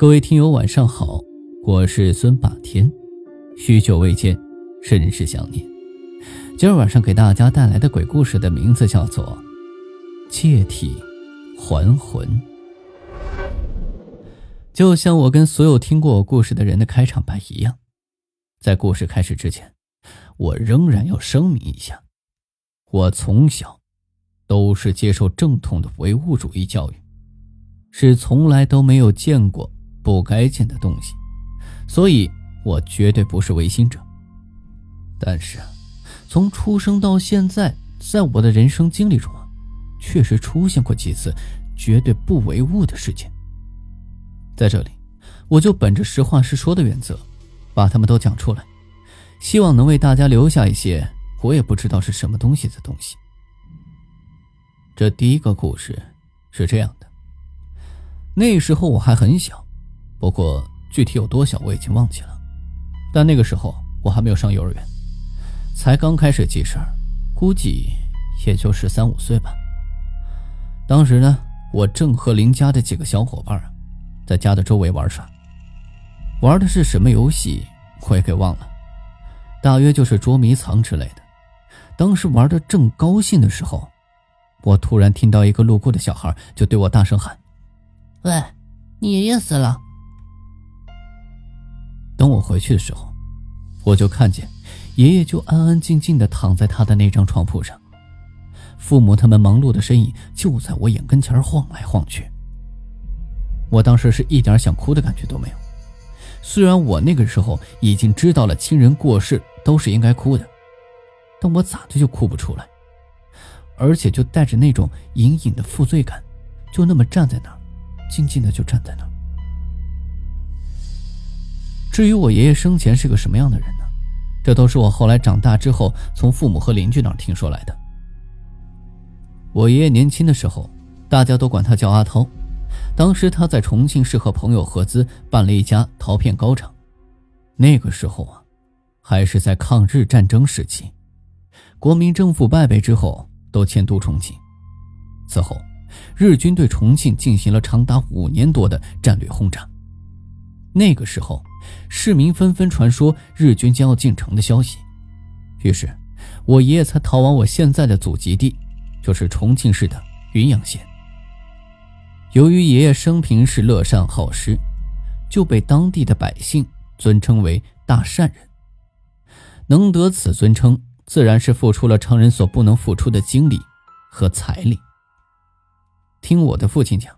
各位听友，晚上好，我是孙霸天，许久未见，甚是想念。今儿晚上给大家带来的鬼故事的名字叫做《借体还魂》。就像我跟所有听过我故事的人的开场白一样，在故事开始之前，我仍然要声明一下：我从小都是接受正统的唯物主义教育，是从来都没有见过。不该见的东西，所以我绝对不是唯心者。但是，从出生到现在，在我的人生经历中啊，确实出现过几次绝对不唯物的事件。在这里，我就本着实话实说的原则，把他们都讲出来，希望能为大家留下一些我也不知道是什么东西的东西。这第一个故事是这样的：那时候我还很小。不过具体有多小我已经忘记了，但那个时候我还没有上幼儿园，才刚开始记事儿，估计也就十三五岁吧。当时呢，我正和邻家的几个小伙伴在家的周围玩耍，玩的是什么游戏我也给忘了，大约就是捉迷藏之类的。当时玩的正高兴的时候，我突然听到一个路过的小孩就对我大声喊：“喂，你爷爷死了！”等我回去的时候，我就看见爷爷就安安静静的躺在他的那张床铺上，父母他们忙碌的身影就在我眼跟前晃来晃去。我当时是一点想哭的感觉都没有，虽然我那个时候已经知道了亲人过世都是应该哭的，但我咋的就哭不出来，而且就带着那种隐隐的负罪感，就那么站在那儿，静静的就站在那儿。至于我爷爷生前是个什么样的人呢？这都是我后来长大之后从父母和邻居那儿听说来的。我爷爷年轻的时候，大家都管他叫阿涛。当时他在重庆市和朋友合资办了一家陶片高厂。那个时候啊，还是在抗日战争时期，国民政府败北之后都迁都重庆。此后，日军对重庆进行了长达五年多的战略轰炸。那个时候。市民纷纷传说日军将要进城的消息，于是，我爷爷才逃往我现在的祖籍地，就是重庆市的云阳县。由于爷爷生平是乐善好施，就被当地的百姓尊称为大善人。能得此尊称，自然是付出了常人所不能付出的精力和财力。听我的父亲讲，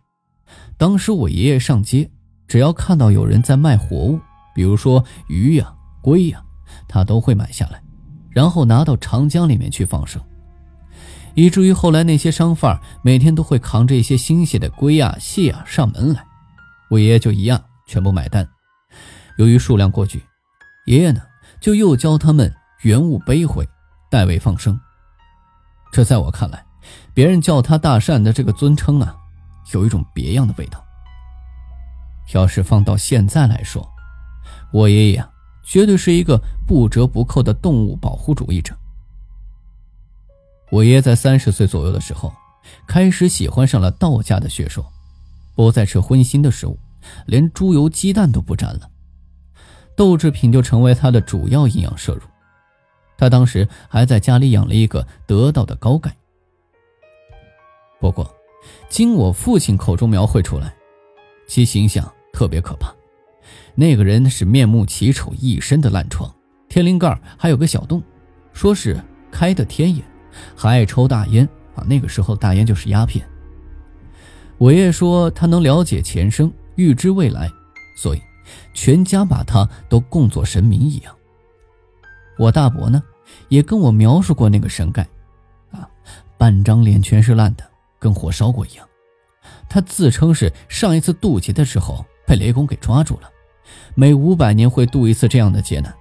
当时我爷爷上街，只要看到有人在卖活物。比如说鱼呀、龟呀，他都会买下来，然后拿到长江里面去放生，以至于后来那些商贩每天都会扛着一些新鲜的龟呀、蟹呀上门来，我爷爷就一样全部买单。由于数量过巨，爷爷呢就又教他们原物背回，代为放生。这在我看来，别人叫他大善的这个尊称啊，有一种别样的味道。要是放到现在来说，我爷爷啊，绝对是一个不折不扣的动物保护主义者。我爷爷在三十岁左右的时候，开始喜欢上了道家的学说，不再吃荤腥的食物，连猪油鸡蛋都不沾了，豆制品就成为他的主要营养摄入。他当时还在家里养了一个得道的高钙。不过，经我父亲口中描绘出来，其形象特别可怕。那个人是面目奇丑，一身的烂疮，天灵盖还有个小洞，说是开的天眼，还爱抽大烟啊。那个时候大烟就是鸦片。我爷爷说他能了解前生，预知未来，所以全家把他都供作神明一样。我大伯呢，也跟我描述过那个神盖，啊，半张脸全是烂的，跟火烧过一样。他自称是上一次渡劫的时候被雷公给抓住了。每五百年会渡一次这样的劫难，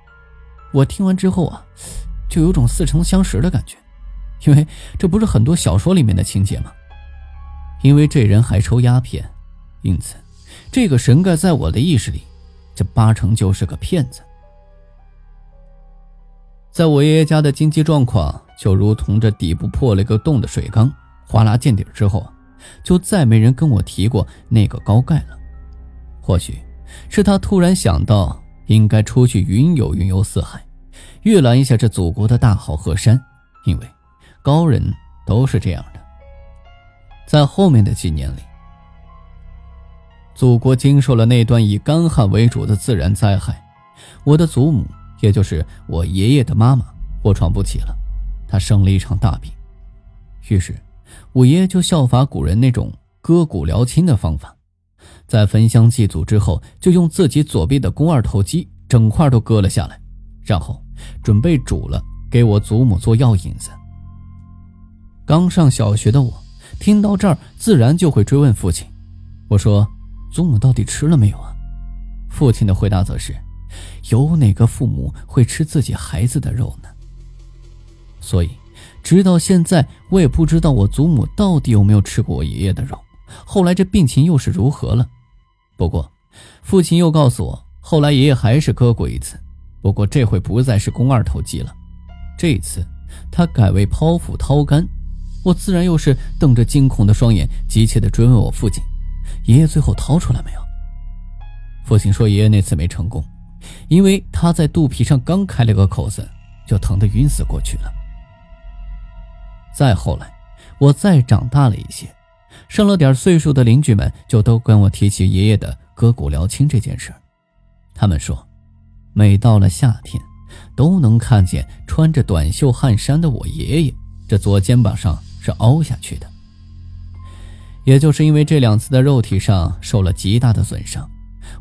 我听完之后啊，就有种似曾相识的感觉，因为这不是很多小说里面的情节吗？因为这人还抽鸦片，因此这个神盖在我的意识里，这八成就是个骗子。在我爷爷家的经济状况就如同这底部破了个洞的水缸，哗啦见底之后，就再没人跟我提过那个高盖了。或许。是他突然想到应该出去云游云游四海，阅览一下这祖国的大好河山，因为高人都是这样的。在后面的几年里，祖国经受了那段以干旱为主的自然灾害，我的祖母，也就是我爷爷的妈妈，卧床不起了，她生了一场大病，于是我爷爷就效法古人那种割骨疗亲的方法。在焚香祭祖之后，就用自己左臂的肱二头肌整块都割了下来，然后准备煮了给我祖母做药引子。刚上小学的我听到这儿，自然就会追问父亲：“我说，祖母到底吃了没有啊？”父亲的回答则是：“有哪个父母会吃自己孩子的肉呢？”所以，直到现在，我也不知道我祖母到底有没有吃过我爷爷的肉。后来这病情又是如何了？不过，父亲又告诉我，后来爷爷还是割过一次，不过这回不再是肱二头肌了，这一次他改为剖腹掏肝。我自然又是瞪着惊恐的双眼，急切地追问我父亲：“爷爷最后掏出来没有？”父亲说：“爷爷那次没成功，因为他在肚皮上刚开了个口子，就疼得晕死过去了。”再后来，我再长大了一些。上了点岁数的邻居们就都跟我提起爷爷的割骨疗亲这件事他们说，每到了夏天，都能看见穿着短袖汗衫的我爷爷，这左肩膀上是凹下去的。也就是因为这两次的肉体上受了极大的损伤，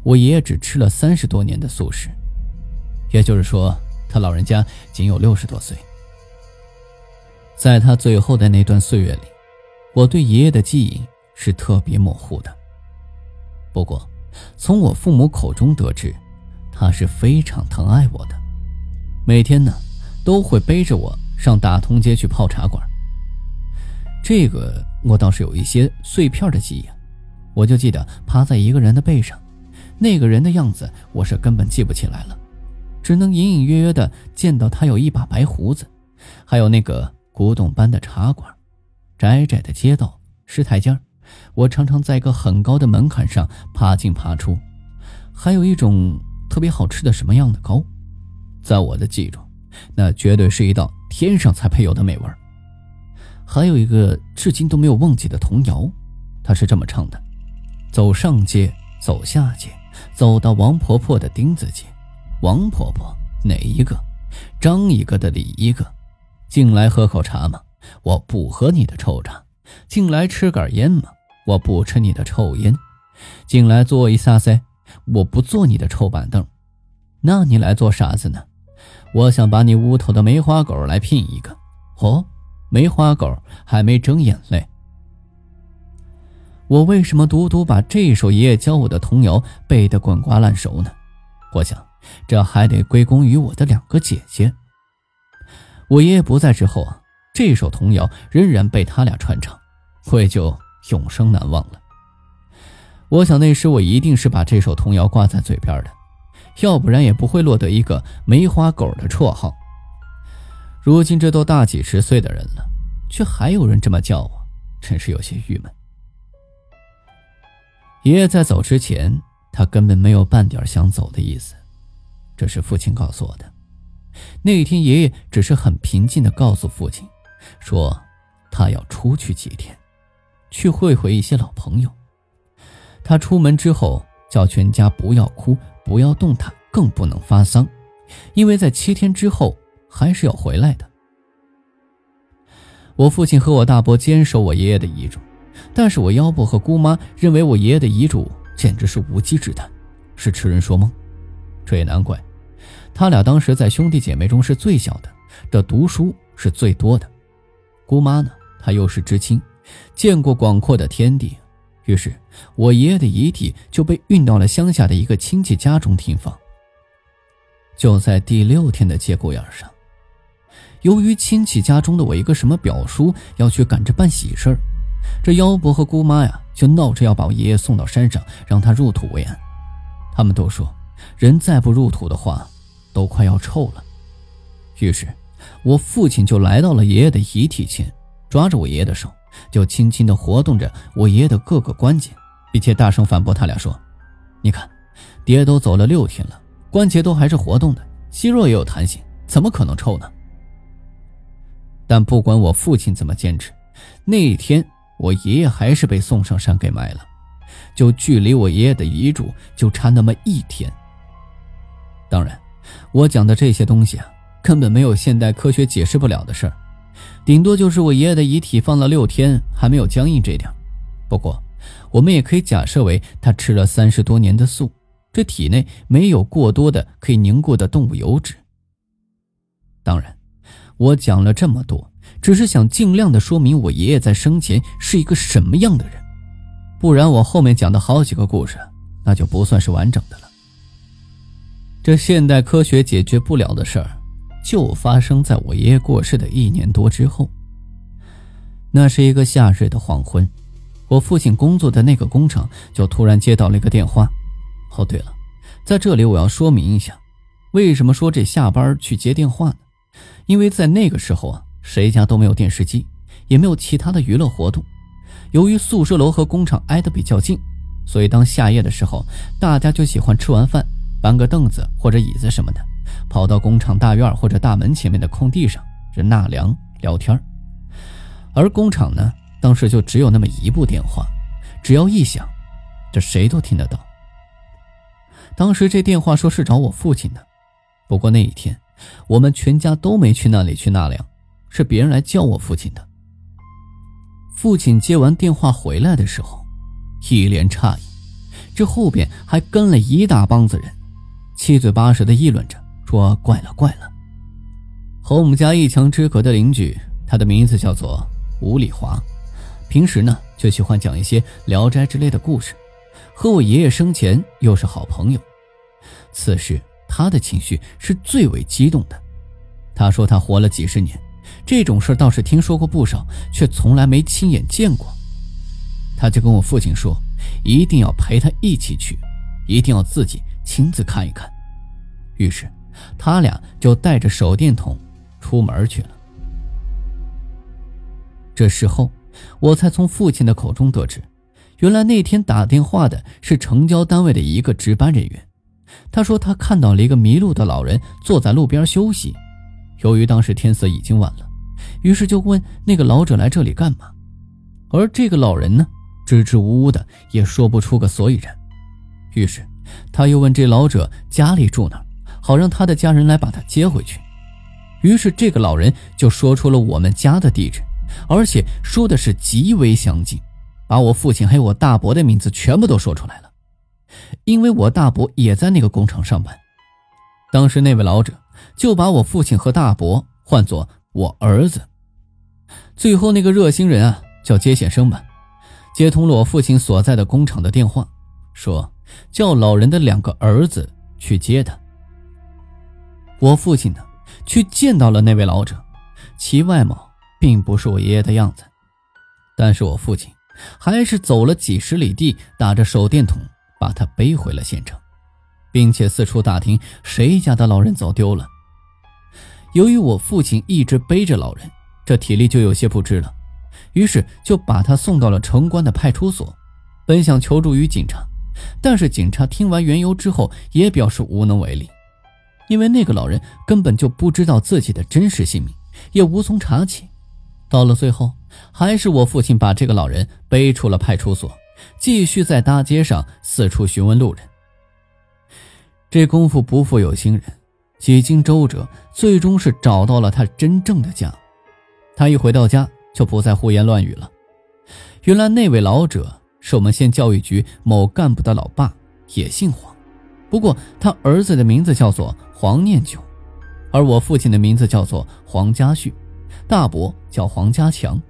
我爷爷只吃了三十多年的素食，也就是说，他老人家仅有六十多岁。在他最后的那段岁月里。我对爷爷的记忆是特别模糊的。不过，从我父母口中得知，他是非常疼爱我的，每天呢都会背着我上大通街去泡茶馆。这个我倒是有一些碎片的记忆，我就记得趴在一个人的背上，那个人的样子我是根本记不起来了，只能隐隐约约的见到他有一把白胡子，还有那个古董般的茶馆。窄窄的街道，石台阶我常常在一个很高的门槛上爬进爬出。还有一种特别好吃的什么样的糕，在我的记忆中，那绝对是一道天上才配有的美味还有一个至今都没有忘记的童谣，它是这么唱的：走上街，走下街，走到王婆婆的钉子街。王婆婆哪一个？张一个的李一个，进来喝口茶吗？我不喝你的臭茶，进来吃杆烟嘛？我不吃你的臭烟，进来坐一下噻，我不坐你的臭板凳，那你来做啥子呢？我想把你屋头的梅花狗来聘一个。哦，梅花狗还没睁眼嘞。我为什么独独把这首爷爷教我的童谣背得滚瓜烂熟呢？我想，这还得归功于我的两个姐姐。我爷爷不在之后啊。这首童谣仍然被他俩传唱，我也就永生难忘了。我想那时我一定是把这首童谣挂在嘴边的，要不然也不会落得一个“梅花狗”的绰号。如今这都大几十岁的人了，却还有人这么叫我，真是有些郁闷。爷爷在走之前，他根本没有半点想走的意思，这是父亲告诉我的。那一天，爷爷只是很平静地告诉父亲。说，他要出去几天，去会会一些老朋友。他出门之后，叫全家不要哭，不要动弹，更不能发丧，因为在七天之后还是要回来的。我父亲和我大伯坚守我爷爷的遗嘱，但是我幺伯和姑妈认为我爷爷的遗嘱简直是无稽之谈，是痴人说梦。这也难怪，他俩当时在兄弟姐妹中是最小的，的读书是最多的。姑妈呢？她又是知青，见过广阔的天地，于是我爷爷的遗体就被运到了乡下的一个亲戚家中停放。就在第六天的节骨眼上，由于亲戚家中的我一个什么表叔要去赶着办喜事儿，这幺伯和姑妈呀就闹着要把我爷爷送到山上，让他入土为安。他们都说，人再不入土的话，都快要臭了。于是。我父亲就来到了爷爷的遗体前，抓着我爷爷的手，就轻轻地活动着我爷爷的各个关节，并且大声反驳他俩说：“你看，爹都走了六天了，关节都还是活动的，肌肉也有弹性，怎么可能臭呢？但不管我父亲怎么坚持，那一天我爷爷还是被送上山给埋了，就距离我爷爷的遗嘱就差那么一天。当然，我讲的这些东西啊，根本没有现代科学解释不了的事儿，顶多就是我爷爷的遗体放了六天还没有僵硬这点。不过，我们也可以假设为他吃了三十多年的素，这体内没有过多的可以凝固的动物油脂。当然，我讲了这么多，只是想尽量的说明我爷爷在生前是一个什么样的人，不然我后面讲的好几个故事，那就不算是完整的了。这现代科学解决不了的事儿，就发生在我爷爷过世的一年多之后。那是一个夏日的黄昏。我父亲工作的那个工厂就突然接到了一个电话。哦，对了，在这里我要说明一下，为什么说这下班去接电话呢？因为在那个时候啊，谁家都没有电视机，也没有其他的娱乐活动。由于宿舍楼和工厂挨得比较近，所以当下夜的时候，大家就喜欢吃完饭搬个凳子或者椅子什么的，跑到工厂大院或者大门前面的空地上，这纳凉聊天而工厂呢？当时就只有那么一部电话，只要一响，这谁都听得到。当时这电话说是找我父亲的，不过那一天我们全家都没去那里去纳凉，是别人来叫我父亲的。父亲接完电话回来的时候，一脸诧异，这后边还跟了一大帮子人，七嘴八舌的议论着，说怪了怪了。和我们家一墙之隔的邻居，他的名字叫做吴礼华。平时呢，就喜欢讲一些《聊斋》之类的故事，和我爷爷生前又是好朋友。此时他的情绪是最为激动的。他说他活了几十年，这种事倒是听说过不少，却从来没亲眼见过。他就跟我父亲说，一定要陪他一起去，一定要自己亲自看一看。于是，他俩就带着手电筒出门去了。这时候。我才从父亲的口中得知，原来那天打电话的是城郊单位的一个值班人员。他说他看到了一个迷路的老人坐在路边休息。由于当时天色已经晚了，于是就问那个老者来这里干嘛。而这个老人呢，支支吾吾的也说不出个所以然。于是他又问这老者家里住哪，好让他的家人来把他接回去。于是这个老人就说出了我们家的地址。而且说的是极为详尽，把我父亲还有我大伯的名字全部都说出来了。因为我大伯也在那个工厂上班，当时那位老者就把我父亲和大伯唤作我儿子。最后那个热心人啊，叫接线生吧，接通了我父亲所在的工厂的电话，说叫老人的两个儿子去接他。我父亲呢，去见到了那位老者，其外貌。并不是我爷爷的样子，但是我父亲还是走了几十里地，打着手电筒把他背回了县城，并且四处打听谁家的老人走丢了。由于我父亲一直背着老人，这体力就有些不支了，于是就把他送到了城关的派出所，本想求助于警察，但是警察听完缘由之后也表示无能为力，因为那个老人根本就不知道自己的真实姓名，也无从查起。到了最后，还是我父亲把这个老人背出了派出所，继续在大街上四处询问路人。这功夫不负有心人，几经周折，最终是找到了他真正的家。他一回到家，就不再胡言乱语了。原来那位老者是我们县教育局某干部的老爸，也姓黄，不过他儿子的名字叫做黄念九，而我父亲的名字叫做黄家旭。大伯叫黄家强，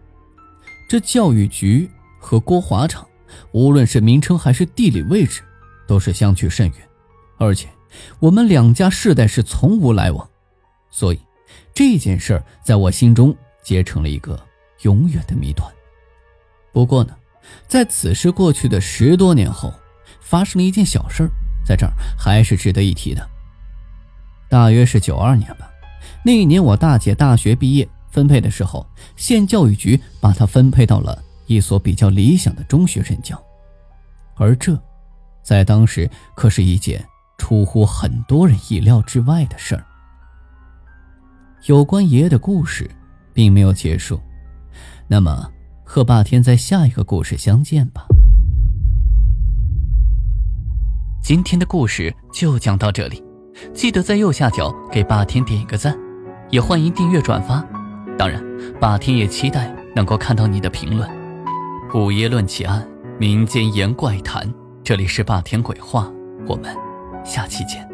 这教育局和郭华厂，无论是名称还是地理位置，都是相去甚远，而且我们两家世代是从无来往，所以这件事儿在我心中结成了一个永远的谜团。不过呢，在此事过去的十多年后，发生了一件小事儿，在这儿还是值得一提的。大约是九二年吧，那一年我大姐大学毕业。分配的时候，县教育局把她分配到了一所比较理想的中学任教，而这，在当时可是一件出乎很多人意料之外的事儿。有关爷爷的故事并没有结束，那么和霸天在下一个故事相见吧。今天的故事就讲到这里，记得在右下角给霸天点一个赞，也欢迎订阅转发。当然，霸天也期待能够看到你的评论。午夜论奇案，民间言怪谈，这里是霸天鬼话，我们下期见。